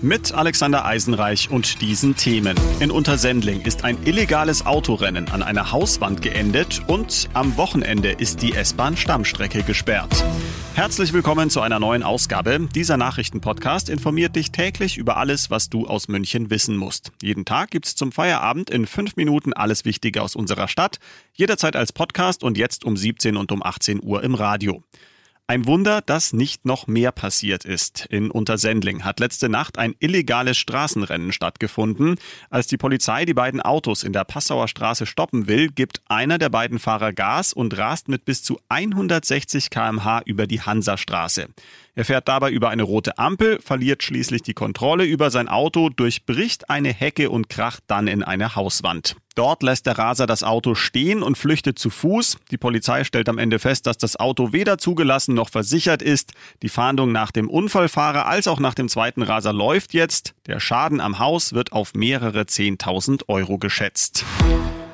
Mit Alexander Eisenreich und diesen Themen. In Untersendling ist ein illegales Autorennen an einer Hauswand geendet und am Wochenende ist die S-Bahn Stammstrecke gesperrt. Herzlich willkommen zu einer neuen Ausgabe. Dieser Nachrichtenpodcast informiert dich täglich über alles, was du aus München wissen musst. Jeden Tag gibt's zum Feierabend in fünf Minuten alles Wichtige aus unserer Stadt. Jederzeit als Podcast und jetzt um 17 und um 18 Uhr im Radio. Ein Wunder, dass nicht noch mehr passiert ist. In Untersendling hat letzte Nacht ein illegales Straßenrennen stattgefunden. Als die Polizei die beiden Autos in der Passauer Straße stoppen will, gibt einer der beiden Fahrer Gas und rast mit bis zu 160 kmh über die Hansastraße. Er fährt dabei über eine rote Ampel, verliert schließlich die Kontrolle über sein Auto, durchbricht eine Hecke und kracht dann in eine Hauswand. Dort lässt der Raser das Auto stehen und flüchtet zu Fuß. Die Polizei stellt am Ende fest, dass das Auto weder zugelassen noch versichert ist. Die Fahndung nach dem Unfallfahrer als auch nach dem zweiten Raser läuft jetzt. Der Schaden am Haus wird auf mehrere 10.000 Euro geschätzt.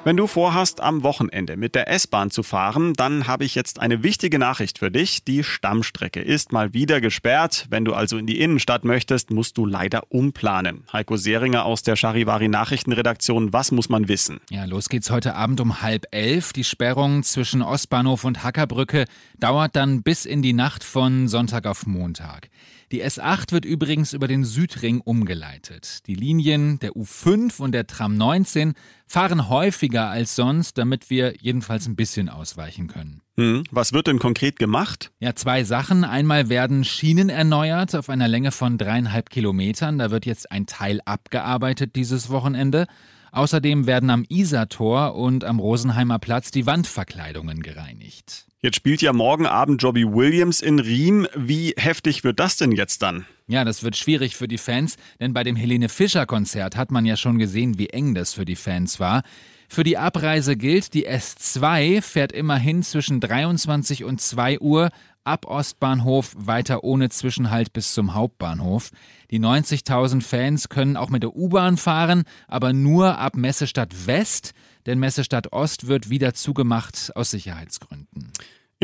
Wenn du vorhast, am Wochenende mit der S-Bahn zu fahren, dann habe ich jetzt eine wichtige Nachricht für dich. Die Stammstrecke ist mal wieder gesperrt. Wenn du also in die Innenstadt möchtest, musst du leider umplanen. Heiko Seringer aus der Charivari Nachrichtenredaktion, was muss man wissen? Ja, los geht's heute Abend um halb elf. Die Sperrung zwischen Ostbahnhof und Hackerbrücke dauert dann bis in die Nacht von Sonntag auf Montag. Die S8 wird übrigens über den Südring umgeleitet. Die Linien der U5 und der Tram 19 fahren häufiger als sonst, damit wir jedenfalls ein bisschen ausweichen können. Hm, was wird denn konkret gemacht? Ja, zwei Sachen. Einmal werden Schienen erneuert auf einer Länge von dreieinhalb Kilometern. Da wird jetzt ein Teil abgearbeitet dieses Wochenende. Außerdem werden am Isartor und am Rosenheimer Platz die Wandverkleidungen gereinigt. Jetzt spielt ja morgen Abend Jobbie Williams in Riem. Wie heftig wird das denn jetzt dann? Ja, das wird schwierig für die Fans, denn bei dem Helene Fischer Konzert hat man ja schon gesehen, wie eng das für die Fans war. Für die Abreise gilt, die S2 fährt immerhin zwischen 23 und 2 Uhr ab Ostbahnhof weiter ohne Zwischenhalt bis zum Hauptbahnhof. Die 90.000 Fans können auch mit der U-Bahn fahren, aber nur ab Messestadt West, denn Messestadt Ost wird wieder zugemacht aus Sicherheitsgründen.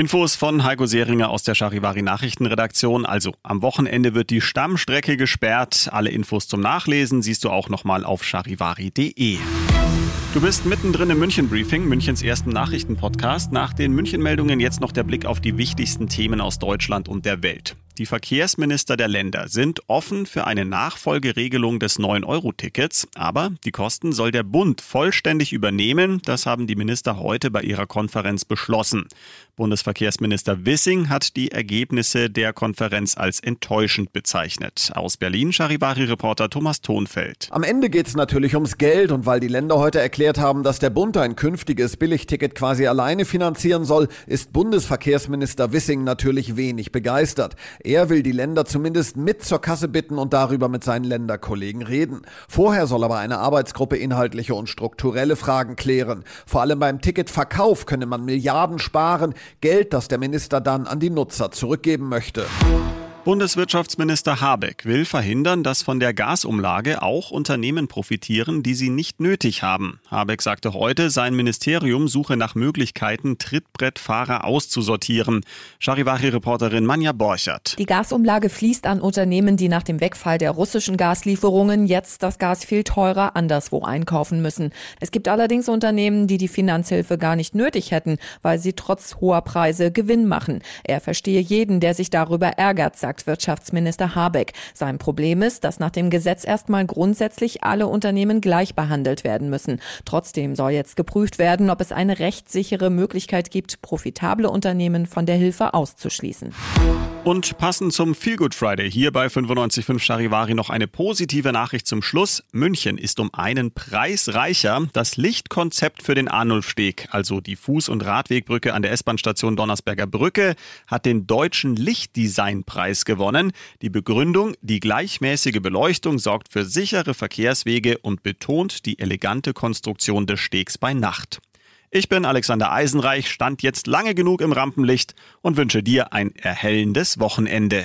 Infos von Heiko Seringer aus der Charivari Nachrichtenredaktion. Also am Wochenende wird die Stammstrecke gesperrt. Alle Infos zum Nachlesen siehst du auch nochmal auf charivari.de. Du bist mittendrin im München Briefing, Münchens ersten Nachrichtenpodcast. Nach den München-Meldungen jetzt noch der Blick auf die wichtigsten Themen aus Deutschland und der Welt. Die Verkehrsminister der Länder sind offen für eine Nachfolgeregelung des 9-Euro-Tickets, aber die Kosten soll der Bund vollständig übernehmen. Das haben die Minister heute bei ihrer Konferenz beschlossen. Bundesverkehrsminister Wissing hat die Ergebnisse der Konferenz als enttäuschend bezeichnet. Aus Berlin Charivari-Reporter Thomas Thonfeld. Am Ende geht es natürlich ums Geld und weil die Länder heute erklärt haben, dass der Bund ein künftiges Billigticket quasi alleine finanzieren soll, ist Bundesverkehrsminister Wissing natürlich wenig begeistert. Er will die Länder zumindest mit zur Kasse bitten und darüber mit seinen Länderkollegen reden. Vorher soll aber eine Arbeitsgruppe inhaltliche und strukturelle Fragen klären. Vor allem beim Ticketverkauf könne man Milliarden sparen, Geld, das der Minister dann an die Nutzer zurückgeben möchte. Bundeswirtschaftsminister Habeck will verhindern, dass von der Gasumlage auch Unternehmen profitieren, die sie nicht nötig haben. Habeck sagte heute, sein Ministerium suche nach Möglichkeiten, Trittbrettfahrer auszusortieren. Charivari-Reporterin Manja Borchert. Die Gasumlage fließt an Unternehmen, die nach dem Wegfall der russischen Gaslieferungen jetzt das Gas viel teurer anderswo einkaufen müssen. Es gibt allerdings Unternehmen, die die Finanzhilfe gar nicht nötig hätten, weil sie trotz hoher Preise Gewinn machen. Er verstehe jeden, der sich darüber ärgert, sagt sagt Wirtschaftsminister Habeck. Sein Problem ist, dass nach dem Gesetz erstmal grundsätzlich alle Unternehmen gleich behandelt werden müssen. Trotzdem soll jetzt geprüft werden, ob es eine rechtssichere Möglichkeit gibt, profitable Unternehmen von der Hilfe auszuschließen. Und passend zum Feel Good Friday hier bei 95.5 Charivari noch eine positive Nachricht zum Schluss. München ist um einen Preis reicher. Das Lichtkonzept für den Arnulfsteg, also die Fuß- und Radwegbrücke an der S-Bahn-Station Donnersberger Brücke, hat den deutschen Lichtdesignpreis Preis gewonnen. Die Begründung, die gleichmäßige Beleuchtung sorgt für sichere Verkehrswege und betont die elegante Konstruktion des Stegs bei Nacht. Ich bin Alexander Eisenreich, stand jetzt lange genug im Rampenlicht und wünsche dir ein erhellendes Wochenende.